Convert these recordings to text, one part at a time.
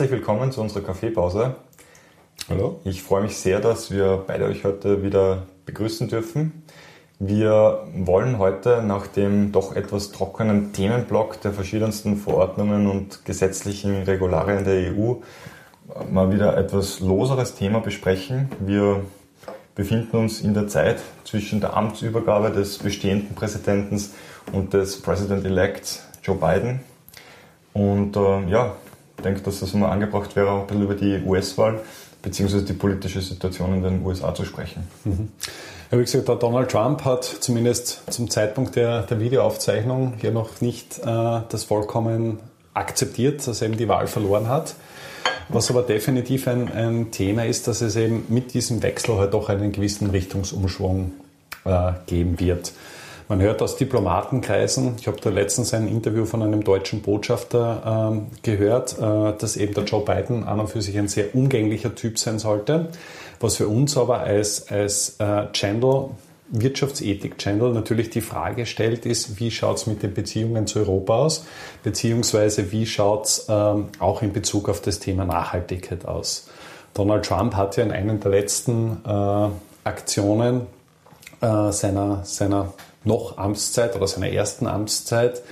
Herzlich willkommen zu unserer Kaffeepause. Hallo. Ich freue mich sehr, dass wir beide euch heute wieder begrüßen dürfen. Wir wollen heute nach dem doch etwas trockenen Themenblock der verschiedensten Verordnungen und gesetzlichen Regularien der EU mal wieder etwas loseres Thema besprechen. Wir befinden uns in der Zeit zwischen der Amtsübergabe des bestehenden Präsidenten und des President-elect Joe Biden. Und äh, ja, denke, dass das mal angebracht wäre, auch ein bisschen über die US-Wahl bzw. die politische Situation in den USA zu sprechen. Mhm. Ja, wie gesagt, der Donald Trump hat zumindest zum Zeitpunkt der, der Videoaufzeichnung hier noch nicht äh, das vollkommen akzeptiert, dass er eben die Wahl verloren hat. Was aber definitiv ein, ein, Thema ist, dass es eben mit diesem Wechsel halt doch einen gewissen Richtungsumschwung äh, geben wird. Man hört aus Diplomatenkreisen, ich habe da letztens ein Interview von einem deutschen Botschafter ähm, gehört, äh, dass eben der Joe Biden an und für sich ein sehr umgänglicher Typ sein sollte, was für uns aber als, als äh, Channel, Wirtschaftsethik-Channel natürlich die Frage stellt, ist, wie schaut es mit den Beziehungen zu Europa aus, beziehungsweise wie schaut es ähm, auch in Bezug auf das Thema Nachhaltigkeit aus. Donald Trump hat ja in einer der letzten äh, Aktionen äh, seiner, seiner noch Amtszeit oder seiner ersten Amtszeit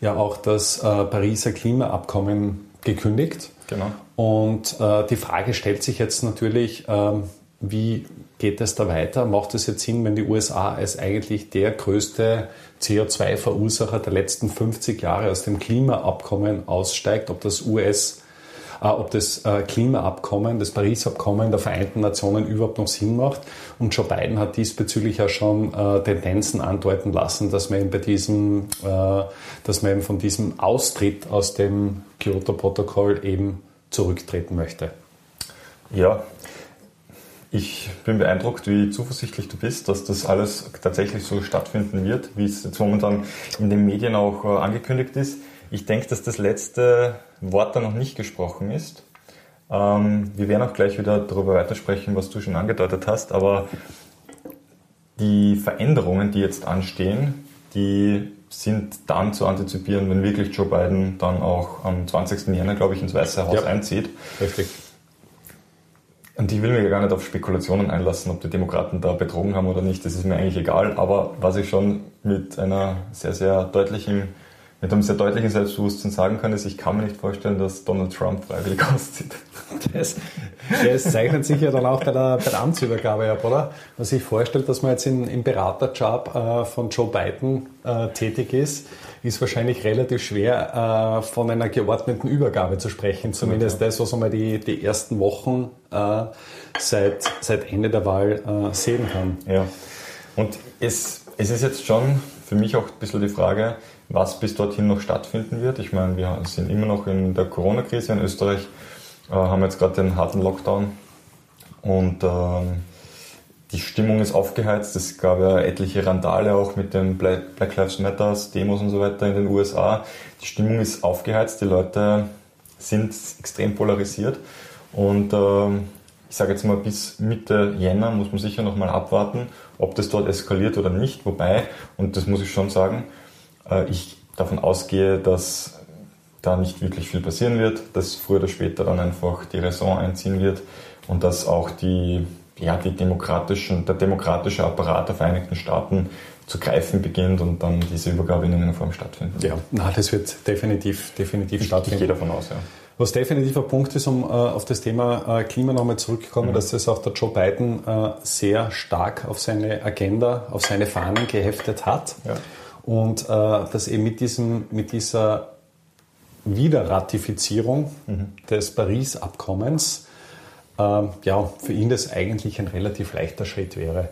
ja auch das äh, Pariser Klimaabkommen gekündigt. Genau. Und äh, die Frage stellt sich jetzt natürlich, äh, wie geht es da weiter? Macht es jetzt Sinn, wenn die USA als eigentlich der größte CO2-Verursacher der letzten 50 Jahre aus dem Klimaabkommen aussteigt, ob das US ob das äh, Klimaabkommen, das Paris-Abkommen der Vereinten Nationen überhaupt noch Sinn macht. Und Joe Biden hat diesbezüglich ja schon äh, Tendenzen andeuten lassen, dass man eben bei diesem, dass man eben von diesem Austritt aus dem Kyoto-Protokoll eben zurücktreten möchte. Ja, ich bin beeindruckt, wie zuversichtlich du bist, dass das alles tatsächlich so stattfinden wird, wie es jetzt momentan in den Medien auch angekündigt ist. Ich denke, dass das letzte Wort da noch nicht gesprochen ist. Ähm, wir werden auch gleich wieder darüber weitersprechen, was du schon angedeutet hast, aber die Veränderungen, die jetzt anstehen, die sind dann zu antizipieren, wenn wirklich Joe Biden dann auch am 20. Jänner, glaube ich, ins Weiße Haus ja, einzieht. Richtig. Und ich will mich gar nicht auf Spekulationen einlassen, ob die Demokraten da betrogen haben oder nicht, das ist mir eigentlich egal. Aber was ich schon mit einer sehr, sehr deutlichen mit einem sehr deutlichen Selbstbewusstsein sagen kann, ist, ich kann mir nicht vorstellen, dass Donald Trump freiwillig auszieht. Das, das zeichnet sich ja dann auch bei der, bei der Amtsübergabe ab, oder? Man sich vorstellt, dass man jetzt in, im Beraterjob äh, von Joe Biden äh, tätig ist, ist wahrscheinlich relativ schwer, äh, von einer geordneten Übergabe zu sprechen. Zumindest ja, das, was man die, die ersten Wochen äh, seit, seit Ende der Wahl äh, sehen kann. Ja, und es, es ist jetzt schon für mich auch ein bisschen die Frage, was bis dorthin noch stattfinden wird. Ich meine, wir sind immer noch in der Corona-Krise in Österreich, äh, haben jetzt gerade den harten Lockdown und äh, die Stimmung ist aufgeheizt. Es gab ja etliche Randale auch mit den Black Lives Matter Demos und so weiter in den USA. Die Stimmung ist aufgeheizt, die Leute sind extrem polarisiert und äh, ich sage jetzt mal bis Mitte Jänner muss man sicher noch mal abwarten, ob das dort eskaliert oder nicht. Wobei, und das muss ich schon sagen, ich davon ausgehe, dass da nicht wirklich viel passieren wird, dass früher oder später dann einfach die Raison einziehen wird und dass auch die, ja, die demokratischen, der demokratische Apparat der Vereinigten Staaten zu greifen beginnt und dann diese Übergabe in irgendeiner Form stattfindet. Ja, na, das wird definitiv, definitiv ich, stattfinden. Ich gehe davon aus, ja. Was definitiv ein Punkt ist, um äh, auf das Thema äh, Klima nochmal zurückzukommen, mhm. dass das auch der Joe Biden äh, sehr stark auf seine Agenda, auf seine Fahnen geheftet hat. Ja. Und äh, dass eben mit, diesem, mit dieser Wiederratifizierung mhm. des Paris-Abkommens äh, ja, für ihn das eigentlich ein relativ leichter Schritt wäre.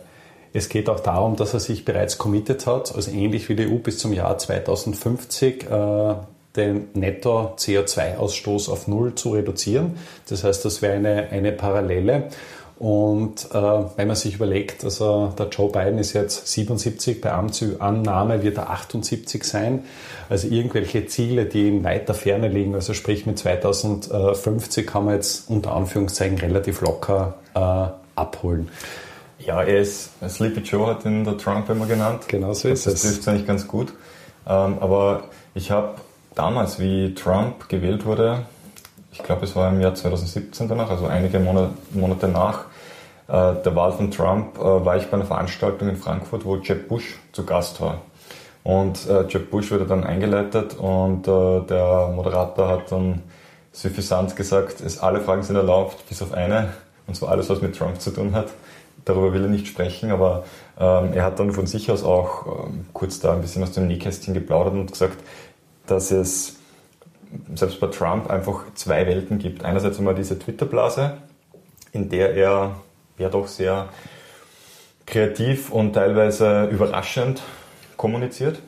Es geht auch darum, dass er sich bereits committed hat, also ähnlich wie die EU bis zum Jahr 2050 äh, den Netto-CO2-Ausstoß auf Null zu reduzieren. Das heißt, das wäre eine, eine Parallele. Und äh, wenn man sich überlegt, also der Joe Biden ist jetzt 77, bei Amtsannahme wird er 78 sein. Also irgendwelche Ziele, die in weiter Ferne liegen, also sprich mit 2050 kann man jetzt unter Anführungszeichen relativ locker äh, abholen. Ja, er ist, Sleepy Joe hat ihn der Trump immer genannt. Genau so ist das es. Das trifft eigentlich ganz gut. Ähm, aber ich habe damals, wie Trump gewählt wurde, ich glaube es war im Jahr 2017 danach, also einige Monate, Monate nach äh, der Wahl von Trump, äh, war ich bei einer Veranstaltung in Frankfurt, wo Jeb Bush zu Gast war. Und äh, Jeb Bush wurde dann eingeleitet und äh, der Moderator hat dann suffisant gesagt, es alle Fragen sind erlaubt, bis auf eine, und zwar alles, was mit Trump zu tun hat. Darüber will er nicht sprechen, aber ähm, er hat dann von sich aus auch ähm, kurz da ein bisschen aus dem Nähkästchen geplaudert und gesagt, dass es selbst bei Trump einfach zwei Welten gibt. Einerseits einmal diese Twitter-Blase, in der er ja doch sehr kreativ und teilweise überraschend kommuniziert.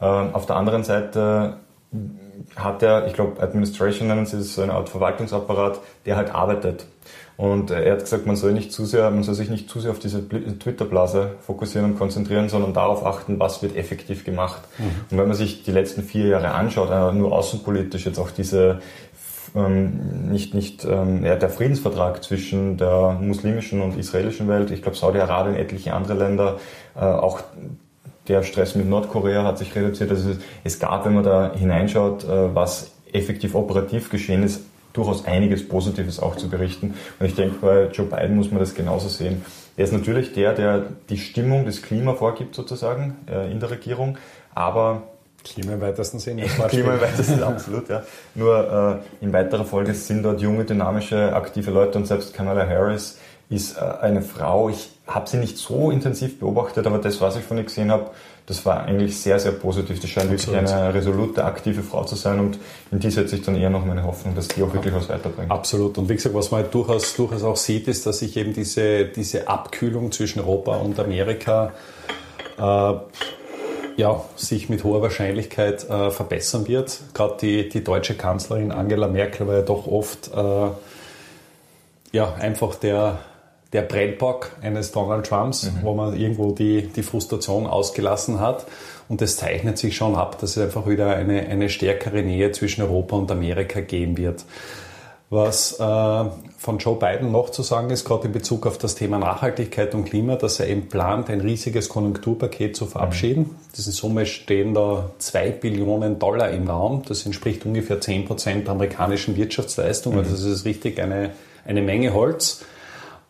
Ähm, auf der anderen Seite hat er, ich glaube, Administration nennen sie es, so eine Art Verwaltungsapparat, der halt arbeitet. Und er hat gesagt, man soll nicht zu sehr, man soll sich nicht zu sehr auf diese Twitter-Blase fokussieren und konzentrieren, sondern darauf achten, was wird effektiv gemacht. Mhm. Und wenn man sich die letzten vier Jahre anschaut, äh, nur außenpolitisch jetzt auch diese ähm, nicht, nicht ähm, ja, der Friedensvertrag zwischen der muslimischen und israelischen Welt, ich glaube Saudi-Arabien, etliche andere Länder, äh, auch der Stress mit Nordkorea hat sich reduziert. Also es gab, wenn man da hineinschaut, äh, was effektiv operativ geschehen ist, durchaus einiges Positives auch zu berichten. Und ich denke, bei Joe Biden muss man das genauso sehen. Er ist natürlich der, der die Stimmung des Klima vorgibt, sozusagen, äh, in der Regierung, aber Klima im weitesten Sinne. Klima im weitesten Sinne, absolut, ja. Nur äh, in weiterer Folge sind dort junge, dynamische, aktive Leute und selbst Kamala Harris ist äh, eine Frau. Ich habe sie nicht so intensiv beobachtet, aber das, was ich von ihr gesehen habe, das war eigentlich sehr, sehr positiv. Das scheint Absolut. wirklich eine resolute, aktive Frau zu sein und in die setze ich dann eher noch meine Hoffnung, dass die auch wirklich was weiterbringt. Absolut. Und wie gesagt, was man halt durchaus, durchaus auch sieht, ist, dass sich eben diese, diese Abkühlung zwischen Europa und Amerika äh, ja, sich mit hoher Wahrscheinlichkeit äh, verbessern wird. Gerade die, die deutsche Kanzlerin Angela Merkel war ja doch oft äh, ja, einfach der, der Brennbock eines Donald Trumps, mhm. wo man irgendwo die, die Frustration ausgelassen hat. Und es zeichnet sich schon ab, dass es einfach wieder eine, eine stärkere Nähe zwischen Europa und Amerika geben wird. Was äh, von Joe Biden noch zu sagen ist, gerade in Bezug auf das Thema Nachhaltigkeit und Klima, dass er eben plant, ein riesiges Konjunkturpaket zu verabschieden. Mhm. Diese Summe stehen da zwei Billionen Dollar im Raum. Das entspricht ungefähr zehn Prozent der amerikanischen Wirtschaftsleistung. Mhm. Also das ist richtig eine, eine Menge Holz.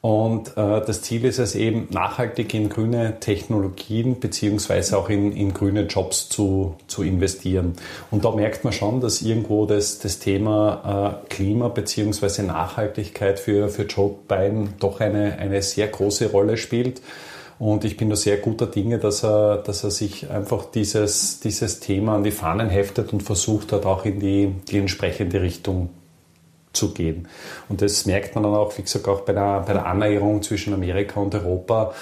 Und äh, das Ziel ist es eben, nachhaltig in grüne Technologien beziehungsweise auch in, in grüne Jobs zu, zu investieren. Und da merkt man schon, dass irgendwo das, das Thema äh, Klima beziehungsweise Nachhaltigkeit für, für Joe Biden doch eine, eine sehr große Rolle spielt. Und ich bin da sehr guter Dinge, dass er, dass er sich einfach dieses, dieses Thema an die Fahnen heftet und versucht hat, auch in die, die entsprechende Richtung zu gehen. Und das merkt man dann auch, wie gesagt, auch bei der, bei der Annäherung zwischen Amerika und Europa,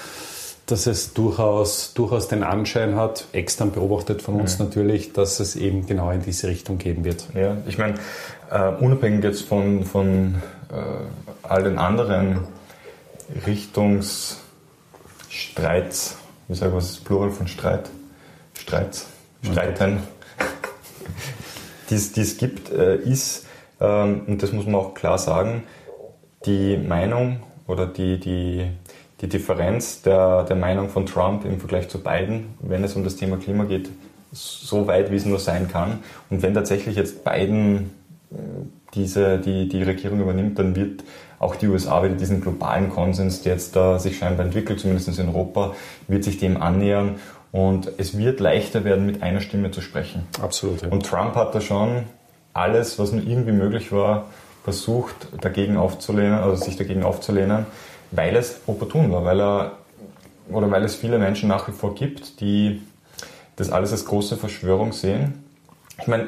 dass es durchaus, durchaus den Anschein hat, extern beobachtet von uns mhm. natürlich, dass es eben genau in diese Richtung gehen wird. Ja, ich meine, uh, unabhängig jetzt von, von uh, all den anderen Richtungsstreits, wie sage ich, was ist Plural von Streit? Streits, Streiten, die es gibt, uh, ist, und das muss man auch klar sagen, die Meinung oder die, die, die Differenz der, der Meinung von Trump im Vergleich zu Biden, wenn es um das Thema Klima geht, so weit, wie es nur sein kann. Und wenn tatsächlich jetzt Biden äh, diese, die, die Regierung übernimmt, dann wird auch die USA wieder diesen globalen Konsens, der jetzt da sich scheinbar entwickelt, zumindest in Europa, wird sich dem annähern und es wird leichter werden, mit einer Stimme zu sprechen. Absolut. Ja. Und Trump hat da schon alles, was nur irgendwie möglich war, versucht dagegen aufzulehnen, also sich dagegen aufzulehnen, weil es opportun war, weil er oder weil es viele Menschen nach wie vor gibt, die das alles als große Verschwörung sehen. Ich meine,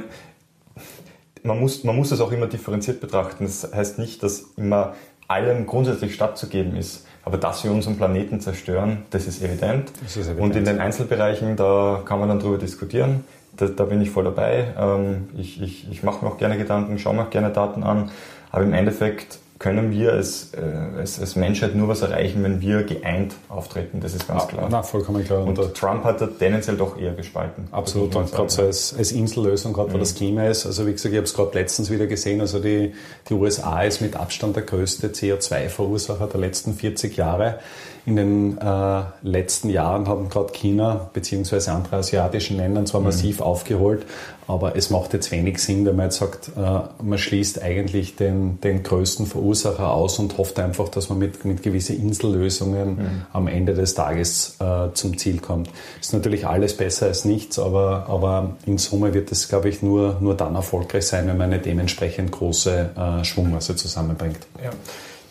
man muss, man muss es auch immer differenziert betrachten. Das heißt nicht, dass immer allem grundsätzlich stattzugeben ist. Aber dass wir unseren Planeten zerstören, das ist evident. Das ist evident. Und in den Einzelbereichen, da kann man dann drüber diskutieren da, da bin ich voll dabei. Ähm, ich ich, ich mache mir auch gerne Gedanken, schaue mir auch gerne Daten an. Aber im Endeffekt können wir als, äh, als, als, Menschheit nur was erreichen, wenn wir geeint auftreten. Das ist ganz klar. Na, vollkommen klar. Und, und Trump hat da tendenziell doch eher gespalten. Absolut. Und gerade so als, als Insellösung, gerade mhm. weil das Klima ist. Also wie gesagt, ich habe es gerade letztens wieder gesehen. Also die, die USA ist mit Abstand der größte CO2-Verursacher der letzten 40 Jahre. In den äh, letzten Jahren haben gerade China bzw. andere asiatische Länder zwar mhm. massiv aufgeholt, Aber es macht jetzt wenig Sinn, wenn man jetzt sagt, äh, man schließt eigentlich den, den größten Verursacher aus und hofft einfach, dass man mit, mit gewissen Insellösungen mhm. am Ende des Tages äh, zum Ziel kommt. Ist natürlich alles besser als nichts, aber, aber in Summe wird es, glaube ich, nur, nur dann erfolgreich sein, wenn man eine dementsprechend große äh, Schwungmasse zusammenbringt. Ja.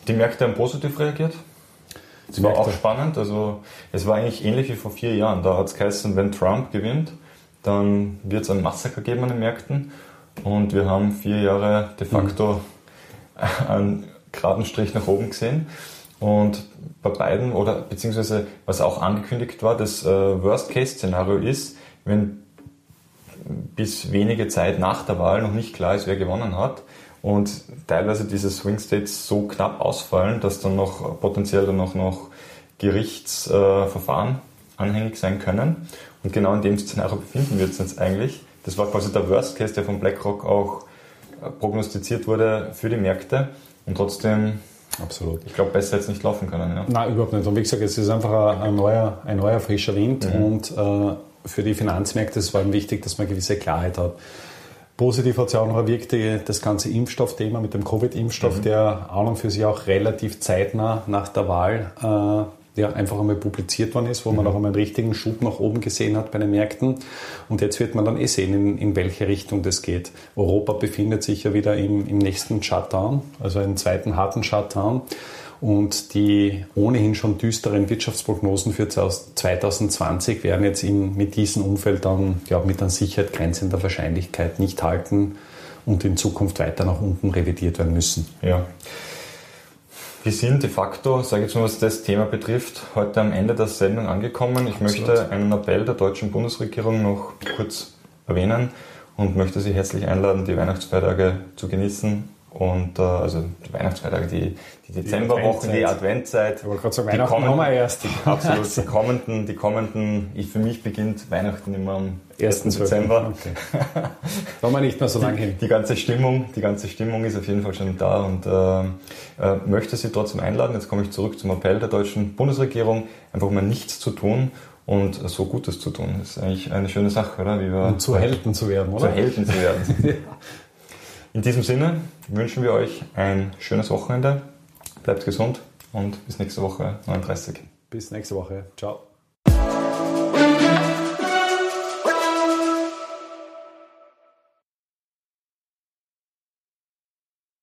Die Märkte haben positiv reagiert. Das war auch spannend. Also es war eigentlich ähnlich wie vor vier Jahren. Da hat es geheißen, wenn Trump gewinnt, dann wird es ein Massaker geben an den Märkten. Und wir haben vier Jahre de facto mhm. einen geraden Strich nach oben gesehen. Und bei beiden, oder beziehungsweise was auch angekündigt war, das äh, Worst-Case-Szenario ist, wenn bis wenige Zeit nach der Wahl noch nicht klar ist, wer gewonnen hat und teilweise diese Swing States so knapp ausfallen, dass dann noch potenziell dann auch noch Gerichtsverfahren äh, anhängig sein können. Und genau in dem Szenario befinden wir uns jetzt eigentlich. Das war quasi der Worst Case, der von BlackRock auch äh, prognostiziert wurde für die Märkte. Und trotzdem, Absolut. ich glaube, besser jetzt nicht laufen können. Ja. Nein, überhaupt nicht. Und wie gesagt, es ist einfach ein neuer, ein neuer frischer Wind. Mhm. Und äh, für die Finanzmärkte ist es vor allem wichtig, dass man gewisse Klarheit hat. Positiv hat ja auch noch erwirkt, das ganze Impfstoffthema mit dem Covid-Impfstoff, mhm. der an und für sich auch relativ zeitnah nach der Wahl ja, einfach einmal publiziert worden ist, wo mhm. man auch einmal einen richtigen Schub nach oben gesehen hat bei den Märkten. Und jetzt wird man dann eh sehen, in, in welche Richtung das geht. Europa befindet sich ja wieder im, im nächsten Shutdown, also einen zweiten harten Shutdown. Und die ohnehin schon düsteren Wirtschaftsprognosen für 2020 werden jetzt in, mit diesem Umfeld dann, glaube mit an Sicherheit grenzender Wahrscheinlichkeit nicht halten und in Zukunft weiter nach unten revidiert werden müssen. Ja. Wir sind de facto, sage ich jetzt mal, was das Thema betrifft, heute am Ende der Sendung angekommen. Ich Absolut. möchte einen Appell der deutschen Bundesregierung noch kurz erwähnen und möchte Sie herzlich einladen, die Weihnachtsfeiertage zu genießen und äh, also die Weihnachtsfeiertage, die, die Dezemberwochen, die Adventzeit. Ich wollte gerade sagen, Weihnachten kommen, haben wir erst. Absolut, die kommenden, die kommenden, ich, für mich beginnt Weihnachten immer am 1. Dezember. Okay. Da haben wir nicht mehr so lange hin. Die ganze Stimmung, die ganze Stimmung ist auf jeden Fall schon da und äh, äh, möchte Sie trotzdem einladen. Jetzt komme ich zurück zum Appell der deutschen Bundesregierung, einfach mal nichts zu tun und so Gutes zu tun. Das ist eigentlich eine schöne Sache, oder? Wie wir und zu Helden zu werden, oder? Zu Helden zu werden. In diesem Sinne wünschen wir euch ein schönes Wochenende. Bleibt gesund und bis nächste Woche 39. Bis nächste Woche. Ciao.